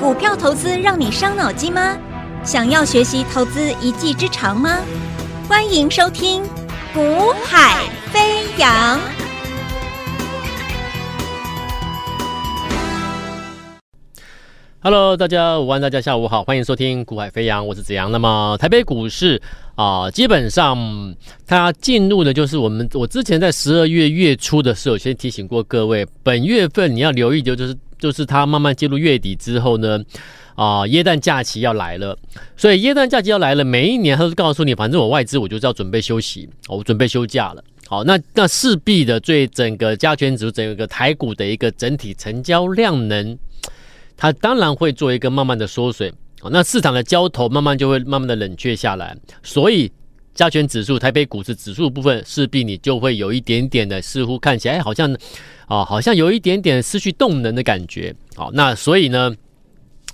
股票投资让你伤脑筋吗？想要学习投资一技之长吗？欢迎收听《股海飞扬》。Hello，大家午安，大家下午好，欢迎收听《股海飞扬》，我是子阳。那么台北股市啊、基本上它进入的就是我们我之前在十二月月初的时候，先提醒过各位，本月份你要留意的就是就是它慢慢进入月底之后呢，啊、耶诞假期要来了，所以耶诞假期要来了，每一年它都告诉你，反正我外资我就是要准备休息，我准备休假了。好，那那势必的对整个加权指数整个台股的一个整体成交量能。它当然会做一个慢慢的缩水，那市场的交投慢慢就会慢慢的冷却下来，所以加权指数、台北股市指数部分势必你就会有一点点的似乎看起来好像啊，好像有一点点失去动能的感觉。好，那所以呢，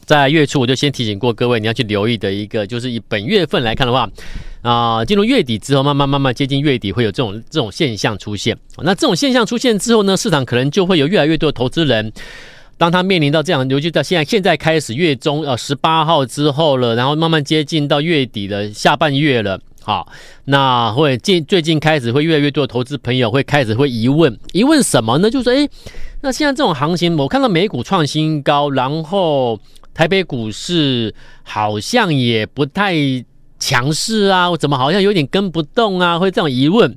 在月初我就先提醒过各位，你要去留意的一个，就是以本月份来看的话，啊，进入月底之后，慢慢慢慢接近月底会有这种这种现象出现。那这种现象出现之后呢，市场可能就会有越来越多的投资人。当他面临到这样，尤其到现在，现在开始月中呃十八号之后了，然后慢慢接近到月底的下半月了，好，那会近最近开始会越来越多的投资朋友会开始会疑问，疑问什么呢？就是说，诶，那现在这种行情，我看到美股创新高，然后台北股市好像也不太强势啊，我怎么好像有点跟不动啊？会这样疑问。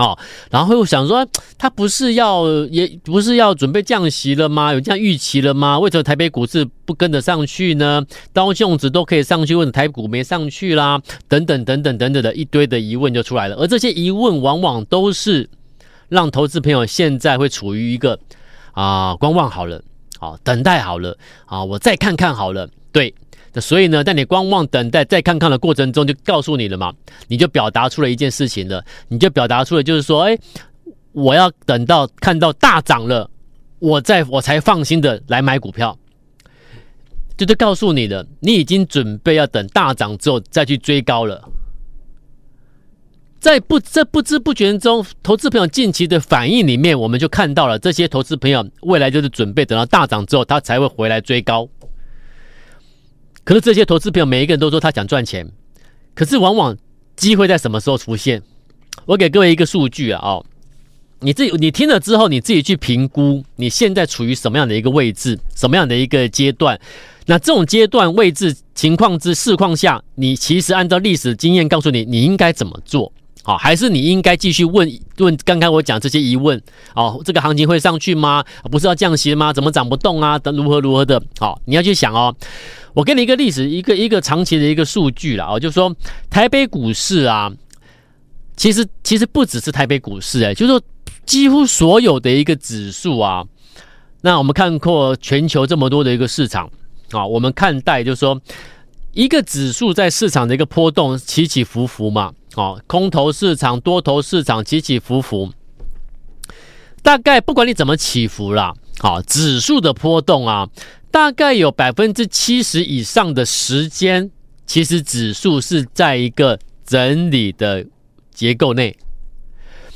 哦，然后又想说，他不是要，也不是要准备降息了吗？有这样预期了吗？为什么台北股市不跟得上去呢？刀琼指都可以上去，问台股没上去啦？等等等等等等的一堆的疑问就出来了。而这些疑问往往都是让投资朋友现在会处于一个啊观望好了，好、啊、等待好了，啊我再看看好了，对。所以呢，在你观望、等待、再看看的过程中，就告诉你了嘛，你就表达出了一件事情了，你就表达出了就是说，哎，我要等到看到大涨了，我再我才放心的来买股票，就就告诉你了，你已经准备要等大涨之后再去追高了，在不在不知不觉中，投资朋友近期的反应里面，我们就看到了这些投资朋友未来就是准备等到大涨之后，他才会回来追高。可是这些投资朋友每一个人都说他想赚钱，可是往往机会在什么时候出现？我给各位一个数据啊，哦，你自己你听了之后，你自己去评估你现在处于什么样的一个位置，什么样的一个阶段？那这种阶段位置情况之市况下，你其实按照历史经验告诉你，你应该怎么做？好，还是你应该继续问问刚刚我讲这些疑问？哦，这个行情会上去吗？不是要降息吗？怎么涨不动啊？等如何如何的？好，你要去想哦。我给你一个历史，一个一个长期的一个数据了啊，就是说台北股市啊，其实其实不只是台北股市哎，就是说几乎所有的一个指数啊，那我们看过全球这么多的一个市场啊，我们看待就是说一个指数在市场的一个波动起起伏伏嘛，哦，空头市场、多头市场起起伏伏，大概不管你怎么起伏啦，啊，指数的波动啊。大概有百分之七十以上的时间，其实指数是在一个整理的结构内。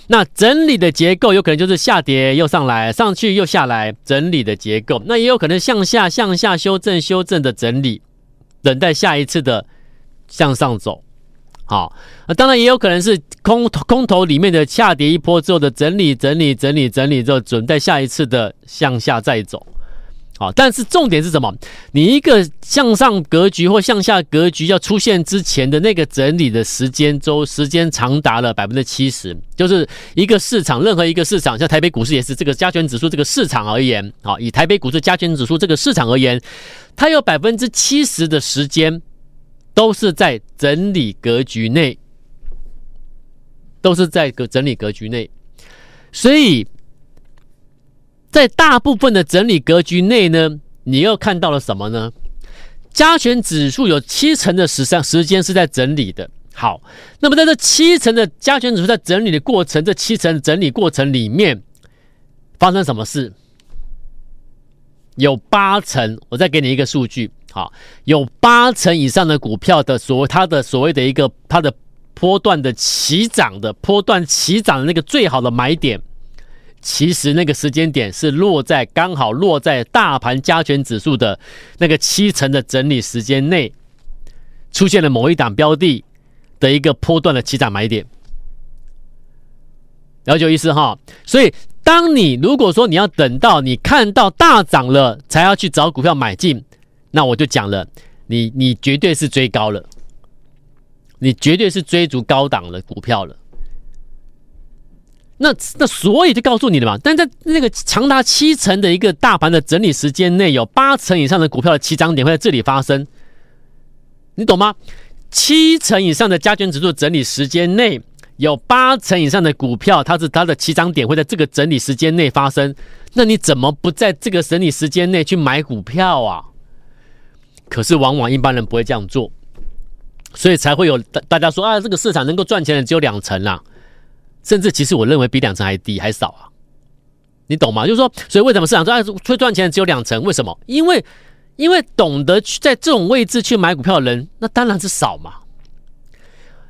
那整理的结构有可能就是下跌又上来，上去又下来，整理的结构。那也有可能向下向下修正修正的整理，等待下一次的向上走。好，那当然也有可能是空空头里面的下跌一波之后的整理整理整理整理之后，准备下一次的向下再走。好，但是重点是什么？你一个向上格局或向下格局要出现之前的那个整理的时间周，时间长达了百分之七十，就是一个市场，任何一个市场，像台北股市也是这个加权指数这个市场而言，好，以台北股市加权指数这个市场而言，它有百分之七十的时间都是在整理格局内，都是在个整理格局内，所以。在大部分的整理格局内呢，你又看到了什么呢？加权指数有七成的时上时间是在整理的。好，那么在这七成的加权指数在整理的过程，这七成整理过程里面发生什么事？有八成，我再给你一个数据，好，有八成以上的股票的所谓它的所谓的一个它的波段的起涨的波段起涨的那个最好的买点。其实那个时间点是落在刚好落在大盘加权指数的那个七成的整理时间内，出现了某一档标的的一个波段的起涨买点。了解意思哈？所以，当你如果说你要等到你看到大涨了才要去找股票买进，那我就讲了，你你绝对是追高了，你绝对是追逐高档的股票了。那那所以就告诉你了嘛，但在那个长达七成的一个大盘的整理时间内，有八成以上的股票的起涨点会在这里发生，你懂吗？七成以上的加权指数整理时间内。有八成以上的股票，它是它的起涨点会在这个整理时间内发生，那你怎么不在这个整理时间内去买股票啊？可是往往一般人不会这样做，所以才会有大大家说啊，这个市场能够赚钱的只有两成啦，甚至其实我认为比两成还低还少啊，你懂吗？就是说，所以为什么市场说啊会赚钱的只有两成？为什么？因为因为懂得去在这种位置去买股票的人，那当然是少嘛。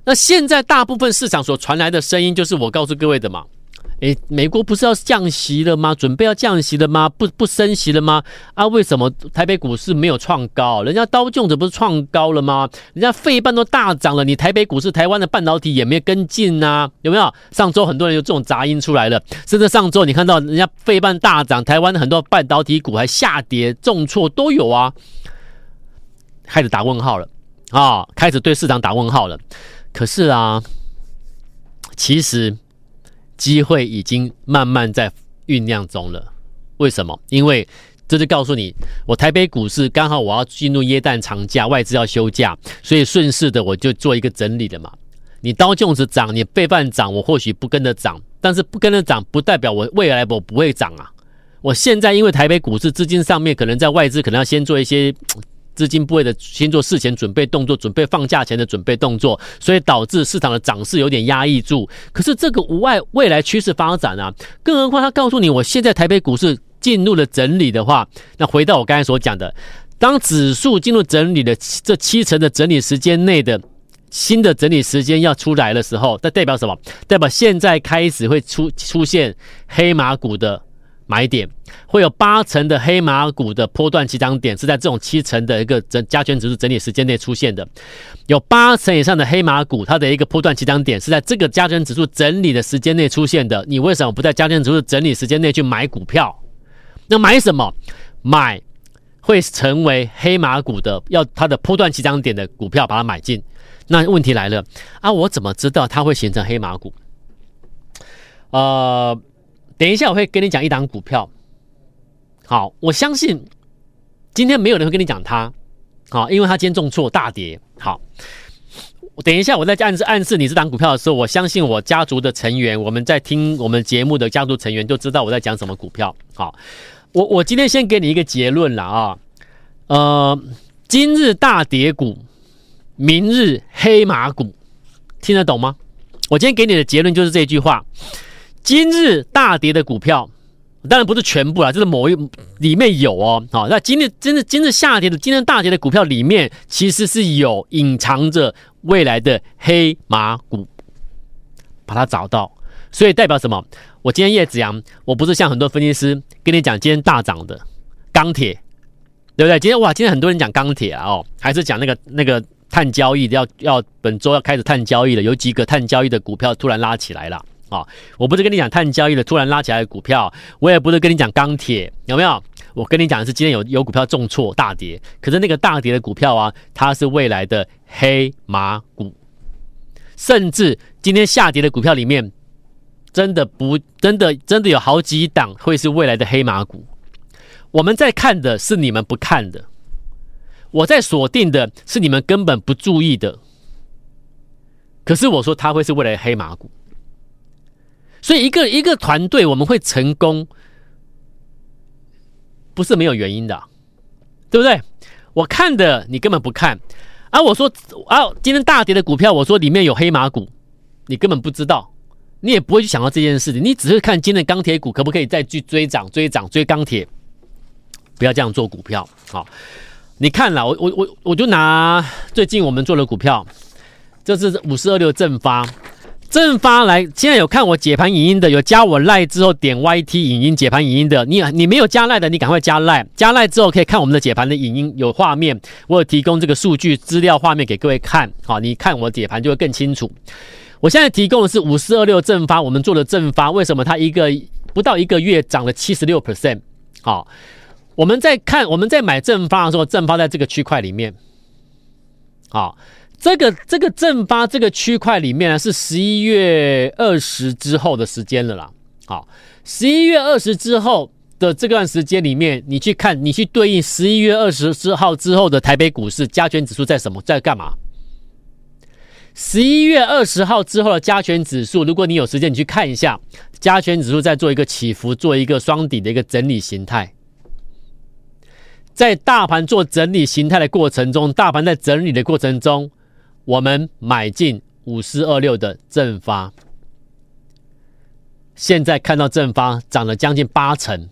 那现在大部分市场所传来的声音，就是我告诉各位的嘛。诶，美国不是要降息了吗？准备要降息了吗？不不升息了吗？啊，为什么台北股市没有创高？人家刀琼斯不是创高了吗？人家费半都大涨了，你台北股市、台湾的半导体也没跟进啊？有没有？上周很多人有这种杂音出来了，甚至上周你看到人家费半大涨，台湾的很多半导体股还下跌重挫都有啊，开始打问号了啊，开始对市场打问号了。可是啊，其实机会已经慢慢在酝酿中了。为什么？因为这就告诉你，我台北股市刚好我要进入耶诞长假，外资要休假，所以顺势的我就做一个整理的嘛。你刀粽子涨，你背半涨，我或许不跟着涨，但是不跟着涨，不代表我未来我不会涨啊。我现在因为台北股市资金上面可能在外资可能要先做一些。资金部位的先做事前准备动作，准备放假前的准备动作，所以导致市场的涨势有点压抑住。可是这个无碍未来趋势发展啊，更何况他告诉你，我现在台北股市进入了整理的话，那回到我刚才所讲的，当指数进入整理的这七成的整理时间内的新的整理时间要出来的时候，那代表什么？代表现在开始会出出现黑马股的。买点会有八成的黑马股的波段起涨点是在这种七成的一个整加权指数整理时间内出现的，有八成以上的黑马股，它的一个波段起涨点是在这个加权指数整理的时间内出现的。你为什么不在加权指数整理时间内去买股票？那买什么？买会成为黑马股的，要它的波段起涨点的股票，把它买进。那问题来了啊，我怎么知道它会形成黑马股？呃。等一下，我会跟你讲一档股票。好，我相信今天没有人会跟你讲它，好，因为它今天重挫大跌。好，等一下我在暗示暗示你这档股票的时候，我相信我家族的成员，我们在听我们节目的家族成员就知道我在讲什么股票。好，我我今天先给你一个结论了啊，呃，今日大跌股，明日黑马股，听得懂吗？我今天给你的结论就是这句话。今日大跌的股票，当然不是全部啦，就是某一里面有哦。好，那今日真的今日下跌的，今日大跌的股票里面，其实是有隐藏着未来的黑马股，把它找到。所以代表什么？我今天叶子阳，我不是像很多分析师跟你讲今天大涨的钢铁，对不对？今天哇，今天很多人讲钢铁啊，哦，还是讲那个那个碳交易的，要要本周要开始碳交易了，有几个碳交易的股票突然拉起来了。啊，我不是跟你讲碳交易的突然拉起来的股票，我也不是跟你讲钢铁，有没有？我跟你讲的是今天有有股票重挫大跌，可是那个大跌的股票啊，它是未来的黑马股，甚至今天下跌的股票里面，真的不真的真的有好几档会是未来的黑马股。我们在看的是你们不看的，我在锁定的是你们根本不注意的，可是我说它会是未来的黑马股。所以，一个一个团队我们会成功，不是没有原因的，对不对？我看的你根本不看，啊，我说啊，今天大跌的股票，我说里面有黑马股，你根本不知道，你也不会去想到这件事情，你只是看今天钢铁股可不可以再去追涨、追涨、追钢铁，不要这样做股票。好，你看了，我我我我就拿最近我们做的股票，这是五四二六正发。正发来，现在有看我解盘影音的，有加我赖之后点 YT 影音解盘影音的，你你没有加赖的，你赶快加赖，加赖之后可以看我们的解盘的影音，有画面，我有提供这个数据资料画面给各位看，好，你看我解盘就会更清楚。我现在提供的是五四二六正发，我们做的正发，为什么它一个不到一个月涨了七十六 percent？好，我们在看我们在买正发的时候，正发在这个区块里面，好。这个这个正发这个区块里面呢，是十一月二十之后的时间了啦。好，十一月二十之后的这段时间里面，你去看，你去对应十一月二十四号之后的台北股市加权指数在什么，在干嘛？十一月二十号之后的加权指数，如果你有时间，你去看一下，加权指数在做一个起伏，做一个双底的一个整理形态。在大盘做整理形态的过程中，大盘在整理的过程中。我们买进五四二六的正发，现在看到正发涨了将近八成。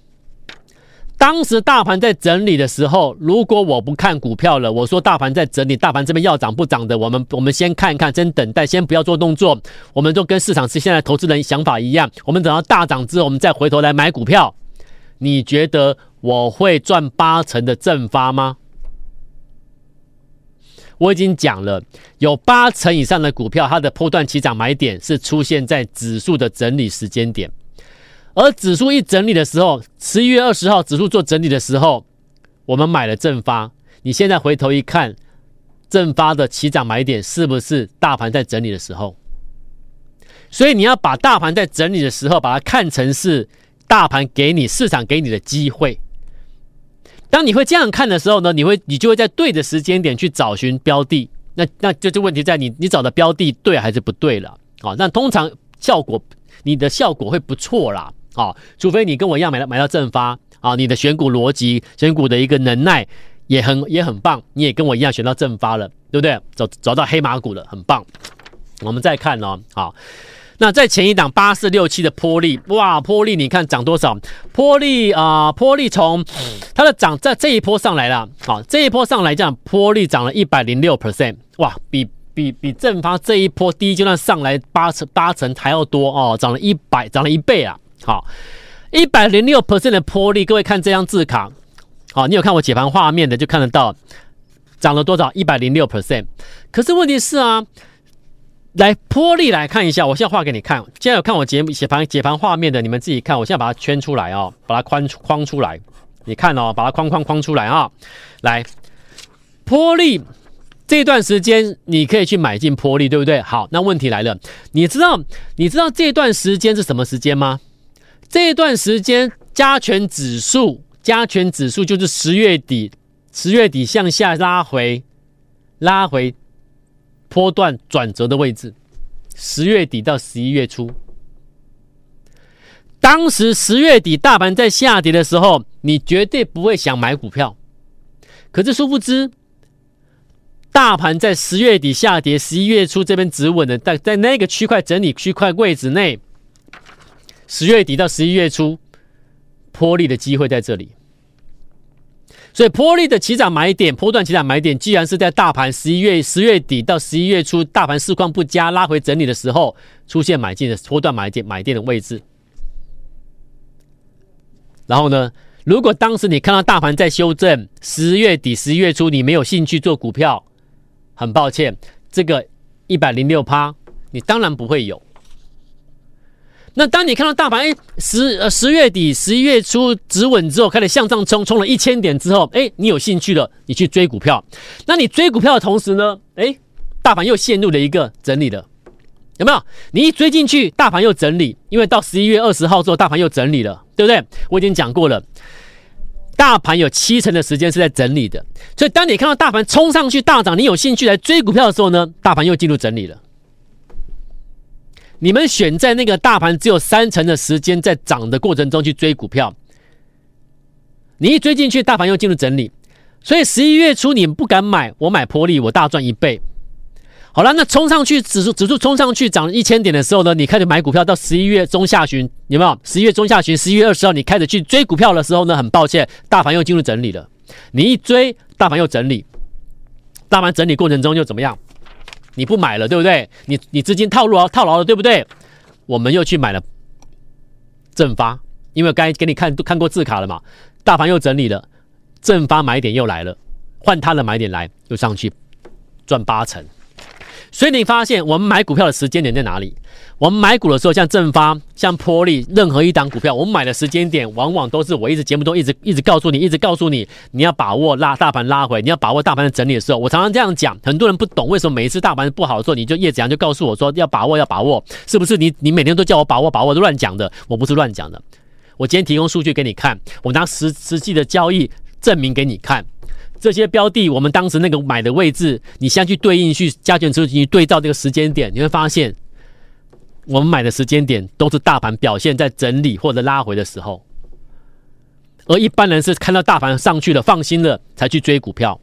当时大盘在整理的时候，如果我不看股票了，我说大盘在整理，大盘这边要涨不涨的，我们我们先看一看，先等待，先不要做动作。我们就跟市场是现在投资人想法一样，我们等到大涨之后，我们再回头来买股票。你觉得我会赚八成的正发吗？我已经讲了，有八成以上的股票，它的波段起涨买点是出现在指数的整理时间点，而指数一整理的时候，十一月二十号指数做整理的时候，我们买了正发。你现在回头一看，正发的起涨买点是不是大盘在整理的时候？所以你要把大盘在整理的时候，把它看成是大盘给你市场给你的机会。当你会这样看的时候呢，你会你就会在对的时间点去找寻标的，那那就这问题在你你找的标的对还是不对了啊？那通常效果你的效果会不错啦啊，除非你跟我一样买到买到正发啊，你的选股逻辑、选股的一个能耐也很也很棒，你也跟我一样选到正发了，对不对？找找到黑马股了，很棒。我们再看哦，好。那在前一档八四六七的波丽，哇，波丽你看涨多少？波丽啊，波丽从它的涨在这一波上来了，好，这一波上来讲，波丽涨了一百零六 percent，哇，比比比正发这一波第一阶段上来八成八成还要多哦，涨了一百，涨了一倍啊，好，一百零六 percent 的波丽，各位看这张字卡，好，你有看我解盘画面的就看得到，涨了多少？一百零六 percent，可是问题是啊。来，玻璃来看一下，我现在画给你看。现在有看我节目解盘解盘画面的，你们自己看。我现在把它圈出来哦，把它框框出来。你看哦，把它框框框出来啊、哦。来，玻璃这段时间你可以去买进玻璃，对不对？好，那问题来了，你知道你知道这段时间是什么时间吗？这段时间加权指数加权指数就是十月底，十月底向下拉回，拉回。波段转折的位置，十月底到十一月初，当时十月底大盘在下跌的时候，你绝对不会想买股票。可是殊不知，大盘在十月底下跌，十一月初这边止稳的，在在那个区块整理区块位置内，十月底到十一月初，波丽的机会在这里。所以波丽的起涨买点，波段起涨买点，既然是在大盘十一月十月底到十一月初，大盘市况不佳，拉回整理的时候出现买进的波段买点买点的位置。然后呢，如果当时你看到大盘在修正，十月底十一月初你没有兴趣做股票，很抱歉，这个一百零六趴，你当然不会有。那当你看到大盘哎十呃十月底十一月初止稳之后开始向上冲，冲了一千点之后，哎，你有兴趣了，你去追股票。那你追股票的同时呢，哎，大盘又陷入了一个整理了，有没有？你一追进去，大盘又整理，因为到十一月二十号之后，大盘又整理了，对不对？我已经讲过了，大盘有七成的时间是在整理的，所以当你看到大盘冲上去大涨，你有兴趣来追股票的时候呢，大盘又进入整理了。你们选在那个大盘只有三成的时间在涨的过程中去追股票，你一追进去，大盘又进入整理，所以十一月初你们不敢买，我买波丽，我大赚一倍。好了，那冲上去指数指数冲上去涨一千点的时候呢，你开始买股票，到十一月中下旬有没有？十一月中下旬，十一月二十号你开始去追股票的时候呢，很抱歉，大盘又进入整理了。你一追，大盘又整理，大盘整理过程中又怎么样？你不买了，对不对？你你资金套牢套牢了，对不对？我们又去买了正发，因为刚才给你看都看过字卡了嘛，大盘又整理了，正发买点又来了，换它的买点来又上去赚八成。所以你发现我们买股票的时间点在哪里？我们买股的时候，像正发、像波丽，任何一档股票，我们买的时间点，往往都是我一直节目中一直一直告诉你，一直告诉你，你要把握拉大盘拉回，你要把握大盘的整理的时候，我常常这样讲。很多人不懂为什么每一次大盘不好的时候，你就叶子阳就告诉我说要把握，要把握，是不是你？你你每天都叫我把握，把握都乱讲的，我不是乱讲的。我今天提供数据给你看，我拿实实际的交易证明给你看。这些标的，我们当时那个买的位置，你先去对应去加权指数去对照这个时间点，你会发现，我们买的时间点都是大盘表现在整理或者拉回的时候，而一般人是看到大盘上去了，放心了才去追股票。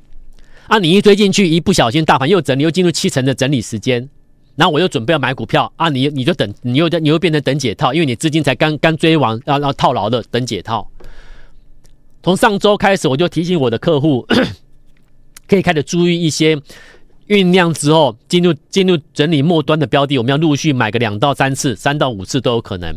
啊，你一追进去，一不小心大盘又整理，又进入七成的整理时间，然后我又准备要买股票啊，你你就等，你又你又变成等解套，因为你资金才刚刚追完，然后然后套牢的等解套。从上周开始，我就提醒我的客户，可以开始注意一些酝酿之后进入进入整理末端的标的，我们要陆续买个两到三次、三到五次都有可能，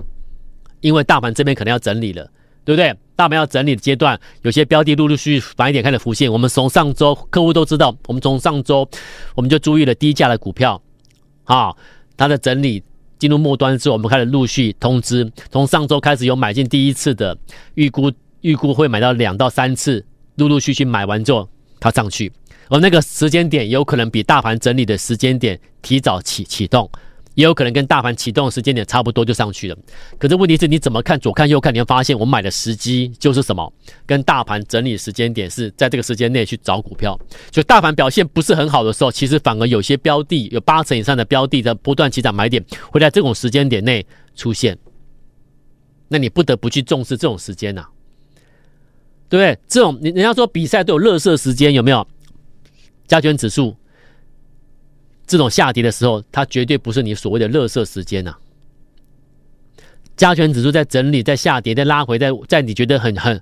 因为大盘这边可能要整理了，对不对？大盘要整理的阶段，有些标的陆陆续续反一点开始浮现。我们从上周客户都知道，我们从上周我们就注意了低价的股票，啊，它的整理进入末端之后，我们开始陆续通知。从上周开始有买进第一次的预估。预估会买到两到三次，陆陆续续买完之后，它上去，而那个时间点有可能比大盘整理的时间点提早启启动，也有可能跟大盘启动的时间点差不多就上去了。可是问题是你怎么看左看右看，你会发现我买的时机就是什么？跟大盘整理时间点是在这个时间内去找股票。就大盘表现不是很好的时候，其实反而有些标的有八成以上的标的的不断起涨买点会在这种时间点内出现，那你不得不去重视这种时间呐、啊。对不对？这种人家说比赛都有垃圾时间，有没有？加权指数这种下跌的时候，它绝对不是你所谓的垃圾时间呐、加权指数在整理、在下跌、在拉回、在在你觉得很很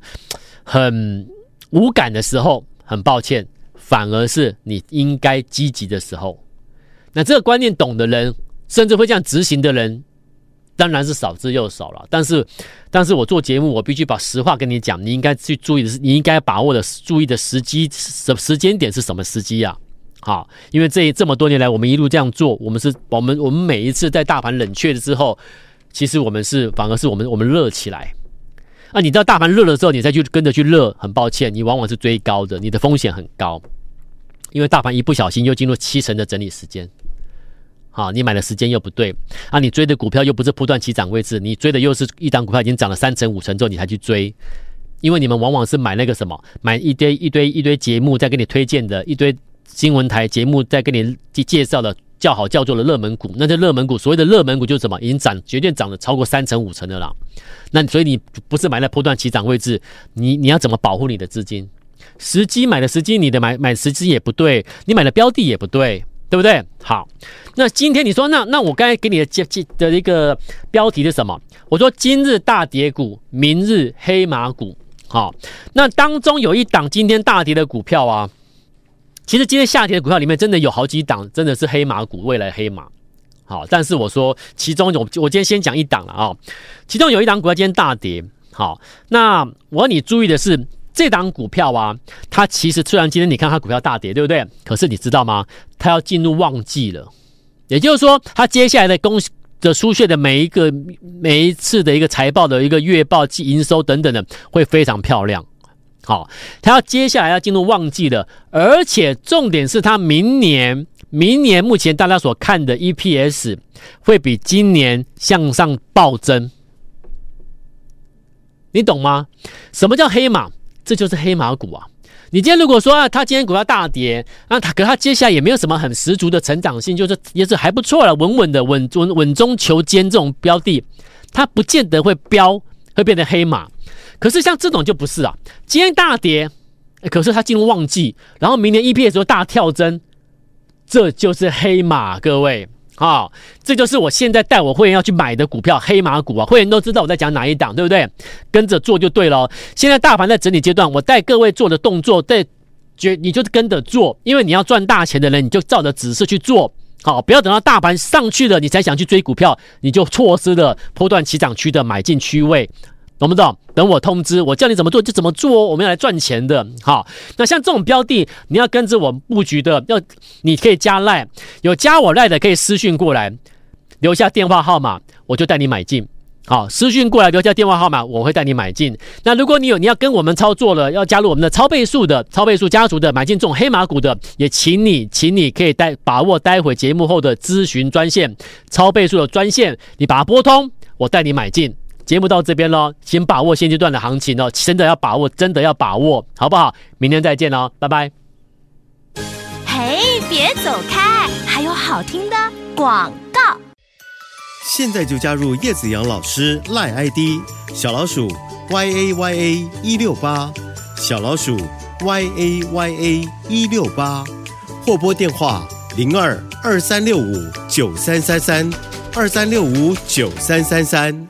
很无感的时候，很抱歉，反而是你应该积极的时候。那这个观念懂的人，甚至会这样执行的人。当然是少之又少了，但是，但是我做节目，我必须把实话跟你讲，你应该去注意的是，你应该把握的注意的时机，时时间点是什么时机啊？好，因为这这么多年来，我们一路这样做，我们是，我们我们每一次在大盘冷却了之后，其实我们是反而是我们我们热起来，啊，你知道大盘热了之后，你再去跟着去热，很抱歉，你往往是追高的，你的风险很高，因为大盘一不小心又进入七成的整理时间。好，你买的时间又不对啊！你追的股票又不是波段起涨位置，你追的又是一档股票已经涨了三成五成之后你才去追，因为你们往往是买那个什么，买一堆一堆一堆节目在给你推荐的，一堆新闻台节目在给你介绍的叫好叫座的热门股，那些热门股所谓的热门股就是什么？已经涨绝对涨了超过三成五成的了。那所以你不是买在波段起涨位置，你你要怎么保护你的资金？时机买的时机，你的买买时机也不对，你买的标的也不对。对不对？好，那今天你说，那那我刚才给你的接的一个标题是什么？我说今日大跌股，明日黑马股。好，那当中有一档今天大跌的股票啊，其实今天下跌的股票里面真的有好几档，真的是黑马股，未来黑马。好，但是我说其中有，我今天先讲一档了啊，其中有一档股票今天大跌。好，那我要你注意的是。这档股票啊，它其实虽然今天你看它股票大跌，对不对？可是你知道吗？它要进入旺季了，也就是说，它接下来的公的出现的每一个每一次的一个财报的一个月报、季营收等等的，会非常漂亮。好，它要接下来要进入旺季了，而且重点是它明年明年目前大家所看的 EPS 会比今年向上暴增，你懂吗？什么叫黑马？这就是黑马股啊！你今天如果说啊，它今天股票大跌，那它可它接下来也没有什么很十足的成长性，就是也是还不错了，稳稳的稳稳稳中求坚这种标的，它不见得会飙，会变成黑马。可是像这种就不是啊，今天大跌，可是它进入旺季，然后明年 EPS 又大跳增，这就是黑马，各位。啊、哦，这就是我现在带我会员要去买的股票，黑马股啊！会员都知道我在讲哪一档，对不对？跟着做就对了。现在大盘在整理阶段，我带各位做的动作，对，觉你就跟着做，因为你要赚大钱的人，你就照着指示去做好，不要等到大盘上去了，你才想去追股票，你就错失了波段起涨区的买进区位。懂不懂？等我通知，我叫你怎么做就怎么做哦。我们要来赚钱的，好。那像这种标的，你要跟着我布局的，要你可以加赖，有加我赖的可以私讯过来，留下电话号码，我就带你买进。好，私讯过来留下电话号码，我会带你买进。那如果你有你要跟我们操作了，要加入我们的超倍数的超倍数家族的买进这种黑马股的，也请你，请你可以带把握待会节目后的咨询专线，超倍数的专线，你把它拨通，我带你买进。节目到这边喽，先把握现阶段的行情哦，真的要把握，真的要把握，好不好？明天再见哦，拜拜。嘿，别走开，还有好听的广告。现在就加入叶子阳老师赖 ID 小老鼠 y a y a 一六八，小老鼠 y a y a 一六八，或拨电话零二二三六五九三三三二三六五九三三三。